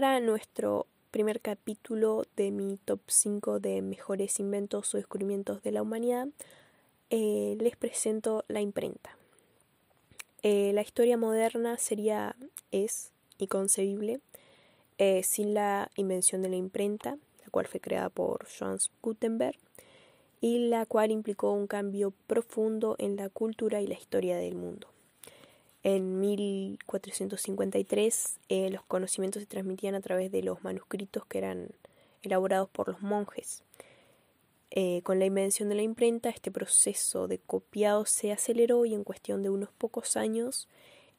para nuestro primer capítulo de mi top 5 de mejores inventos o descubrimientos de la humanidad, eh, les presento la imprenta. Eh, la historia moderna sería, es inconcebible eh, sin la invención de la imprenta, la cual fue creada por Johannes Gutenberg y la cual implicó un cambio profundo en la cultura y la historia del mundo. En 1453 eh, los conocimientos se transmitían a través de los manuscritos que eran elaborados por los monjes. Eh, con la invención de la imprenta, este proceso de copiado se aceleró y en cuestión de unos pocos años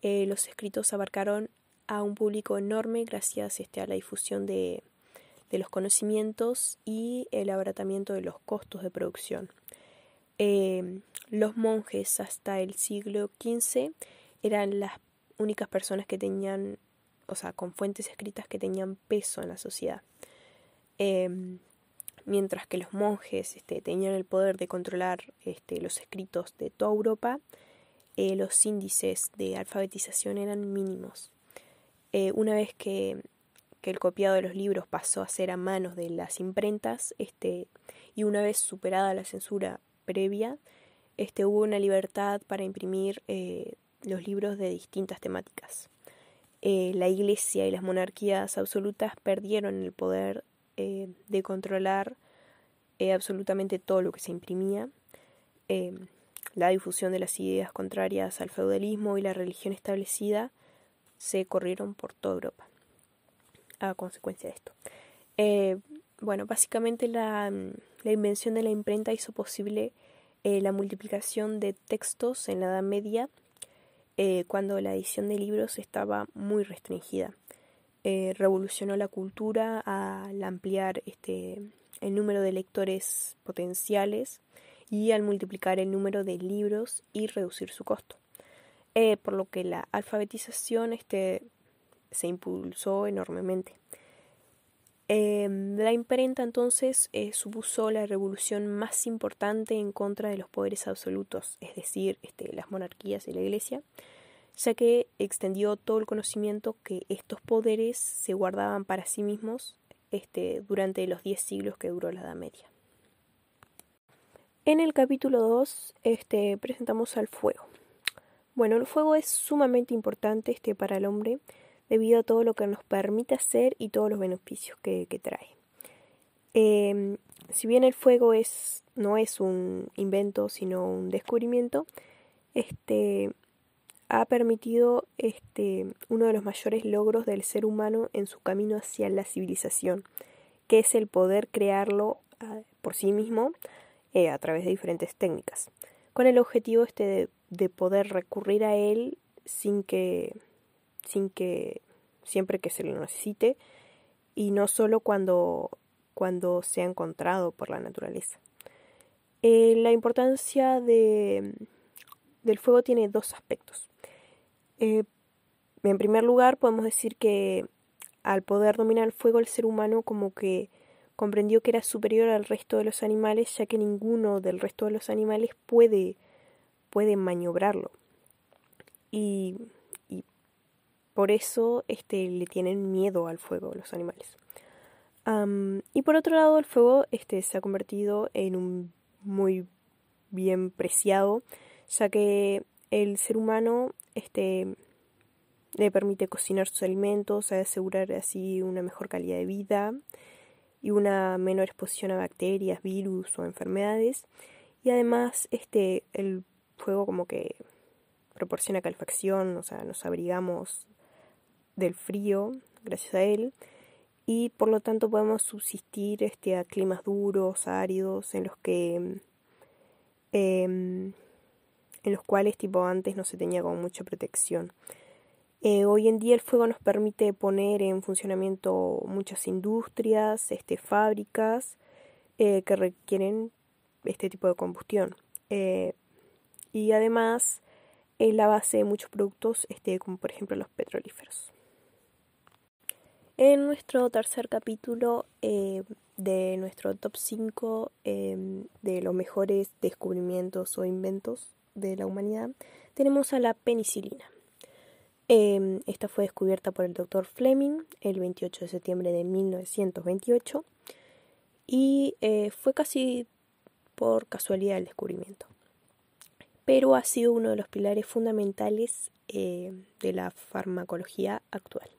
eh, los escritos abarcaron a un público enorme gracias este, a la difusión de, de, los conocimientos y el abaratamiento de los costos de producción. los monjes hasta el siglo XV eran las únicas personas que tenían, o sea, con fuentes escritas que tenían peso en la sociedad. Em, mientras que los monjes este, tenían el poder de controlar este, los escritos de toda Europa, eh, los índices de alfabetización eran mínimos. Eh, una vez que, que, el copiado de los libros pasó a ser a manos de las imprentas, este, y una vez superada la censura previa, este, hubo una libertad para imprimir eh, los libros de distintas temáticas. Eh, la Iglesia y las monarquías absolutas perdieron el poder eh, de controlar eh, absolutamente todo lo que se imprimía. la difusión de las ideas contrarias al feudalismo y la religión establecida se corrieron por toda Europa a consecuencia de esto. bueno, básicamente la, la, invención de la imprenta hizo posible la multiplicación de textos en la Edad Media eh, cuando la edición de libros estaba muy restringida. Eh, revolucionó la cultura al ampliar este, el número de lectores potenciales y al multiplicar el número de libros y reducir su costo. Eh, por lo que la alfabetización este, se impulsó enormemente. La imprenta entonces supuso la revolución más importante en contra de los poderes absolutos, es decir, este, las monarquías y la iglesia, ya que extendió todo el conocimiento que estos poderes se guardaban para sí mismos este, durante los diez siglos que duró la Edad Media. En el capítulo 2 este, presentamos al fuego. Bueno, el fuego es sumamente importante este, para el hombre debido a todo lo que nos permite hacer y todos los beneficios que, trae. Em, si bien el fuego es, no es un invento, sino un descubrimiento, este, ha permitido este, uno de los mayores logros del ser humano en su camino hacia la civilización, que es el poder crearlo ah, por sí mismo eh, a través de diferentes técnicas, con el objetivo este de, poder recurrir a él sin que, sin que siempre que se lo necesite y no solo cuando, cuando sea encontrado por la naturaleza. Eh, la importancia de, del fuego tiene dos aspectos. Eh, en primer lugar, podemos decir que al poder dominar el fuego, el ser humano como que comprendió que era superior al resto de los animales, ya que ninguno del resto de los animales puede, puede maniobrarlo. Y, por eso este, le tienen miedo al fuego los animales. y por otro lado, el fuego este, se ha convertido en un muy bien preciado, ya que el ser humano este, le permite cocinar sus alimentos, asegurar así una mejor calidad de vida y una menor exposición a bacterias, virus o enfermedades. Y además, este, el fuego como que proporciona calefacción, o sea, nos abrigamos del frío gracias a él y por lo tanto podemos subsistir este, a climas duros, áridos, en los que em, en los cuales tipo antes no se tenía como mucha protección. Eh, hoy en día el fuego nos permite poner en funcionamiento muchas industrias, este, fábricas eh, que requieren este tipo de combustión. Eh, y además es la base de muchos productos, este, como por ejemplo los petrolíferos. En nuestro tercer capítulo de nuestro top 5 de los mejores descubrimientos o inventos de la humanidad, tenemos a la penicilina. Em, esta fue descubierta por el doctor Fleming el 28 de septiembre de 1928 y eh, fue casi por casualidad el descubrimiento. Pero ha sido uno de los pilares fundamentales eh, de la farmacología actual.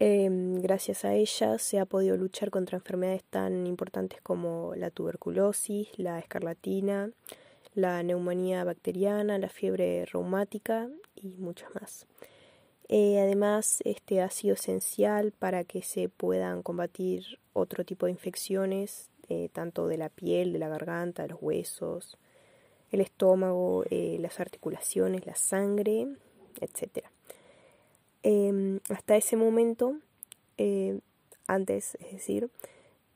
Em, gracias a ella se ha podido luchar contra enfermedades tan importantes como la tuberculosis, la escarlatina, la neumonía bacteriana, la fiebre reumática y muchas más. Eh, además, este ha sido esencial para que se puedan combatir otro tipo de infecciones, eh, tanto de la piel, de la garganta, los huesos, el estómago, eh, las articulaciones, la sangre, etc. Em, hasta ese momento, eh, antes, es decir,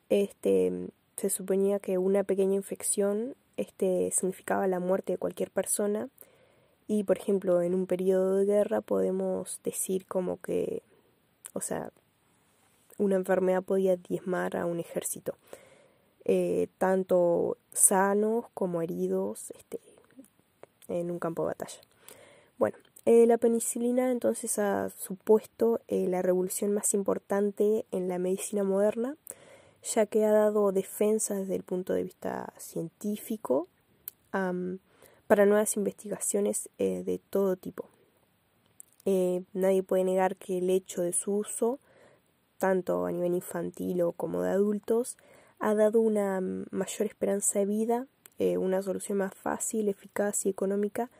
este, se suponía que una pequeña infección este, significaba la muerte de cualquier persona y, por ejemplo, en un periodo de guerra podemos decir como que, o sea, una enfermedad podía diezmar a un ejército, eh, tanto sanos como heridos este, en un campo de batalla. Bueno, eh, la penicilina entonces ha supuesto eh, la revolución más importante en la medicina moderna, ya que ha dado defensa desde el punto de vista científico para nuevas investigaciones eh, de todo tipo. nadie puede negar que el hecho de su uso, tanto a nivel infantil o como de adultos, ha dado una mayor esperanza de vida, una solución más fácil, eficaz y económica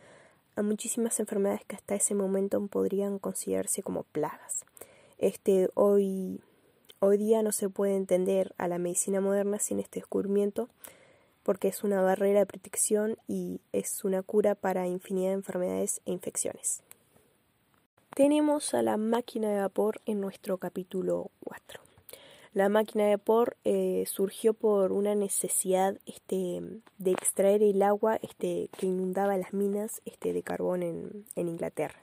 a muchísimas enfermedades que hasta ese momento podrían considerarse como plagas. Este, hoy, hoy día no se puede entender a la medicina moderna sin este descubrimiento porque es una barrera de protección y es una cura para infinidad de enfermedades e infecciones. Tenemos a la máquina de vapor en nuestro capítulo 4. La máquina de vapor eh, surgió por una necesidad este, de extraer el agua este, que inundaba las minas este, de carbón en, Inglaterra.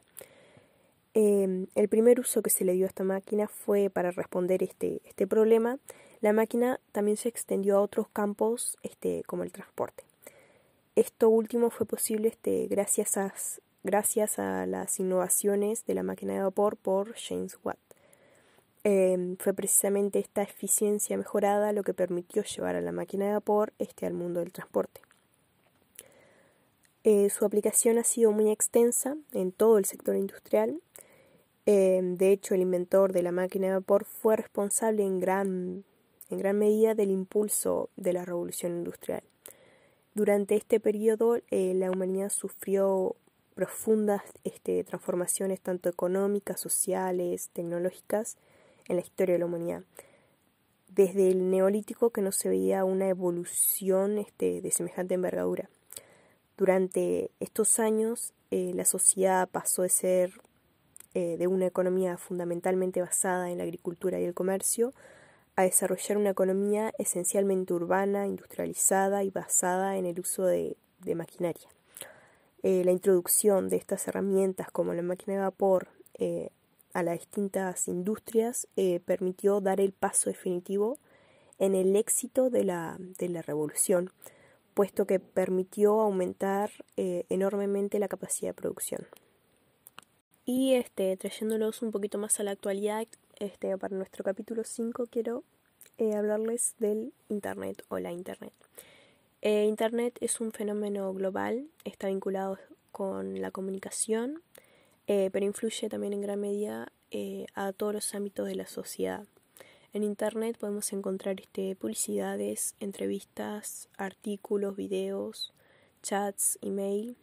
Em, el primer uso que se le dio a esta máquina fue para responder este, este problema. La máquina también se extendió a otros campos como el transporte. Esto último fue posible gracias, a, gracias a las innovaciones de la máquina de vapor por James Watt. Em, fue precisamente esta eficiencia mejorada lo que permitió llevar a la máquina de vapor este al mundo del transporte. Eh, su aplicación ha sido muy extensa en todo el sector industrial. Em, de hecho, el inventor de la máquina de vapor fue responsable en gran, en gran medida del impulso de la revolución industrial. Durante este periodo, eh, la humanidad sufrió profundas este, transformaciones tanto económicas, sociales, tecnológicas, en la historia de la humanidad. Desde el neolítico que no se veía una evolución este, de semejante envergadura. Durante estos años eh, la sociedad pasó de ser eh, de una economía fundamentalmente basada en la agricultura y el comercio a desarrollar una economía esencialmente urbana, industrializada y basada en el uso de, maquinaria. Eh, la introducción de estas herramientas como la máquina de vapor, a las distintas industrias eh, permitió dar el paso definitivo en el éxito de la, de la revolución, puesto que permitió aumentar eh, enormemente la capacidad de producción. Y este, trayéndolos un poquito más a la actualidad, este, para nuestro capítulo 5 quiero eh, hablarles del Internet o la Internet. Internet es un fenómeno global, está vinculado con la comunicación, eh, pero influye también en gran medida eh, a todos los ámbitos de la sociedad. En Internet podemos encontrar este, publicidades, entrevistas, artículos, videos, chats, email,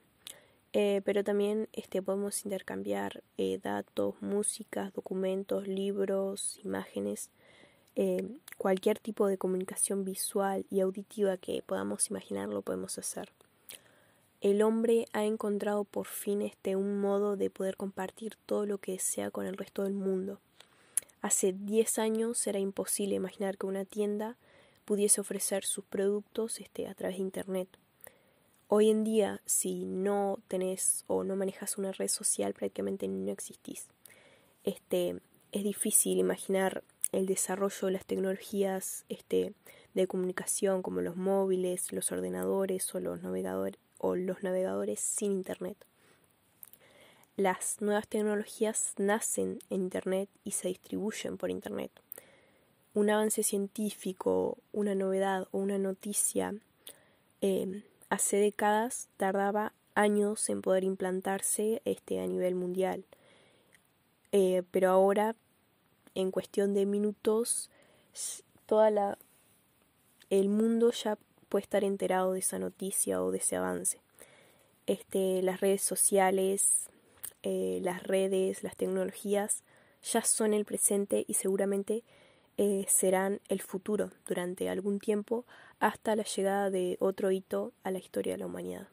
eh, pero también este, podemos intercambiar datos, músicas, documentos, libros, imágenes, cualquier tipo de comunicación visual y auditiva que podamos imaginar lo podemos hacer el hombre ha encontrado por fin este un modo de poder compartir todo lo que desea con el resto del mundo. Hace 10 años era imposible imaginar que una tienda pudiese ofrecer sus productos este, a través de internet. Hoy en día, si no tenés o no manejas una red social, prácticamente no existís. Este, es difícil imaginar el desarrollo de las tecnologías este, de comunicación como los móviles, los ordenadores o los navegadores, los navegadores sin Internet. las nuevas tecnologías nacen en Internet y se distribuyen por Internet. Un avance científico, una novedad o una noticia eh, hace décadas tardaba años en poder implantarse este, a nivel mundial. Eh, pero ahora, en cuestión de minutos, toda el mundo ya puede estar enterado de esa noticia o de ese avance. Este, las redes sociales, eh, las redes, las tecnologías ya son el presente y seguramente eh, serán el futuro durante algún tiempo hasta la llegada de otro hito a la historia de la humanidad.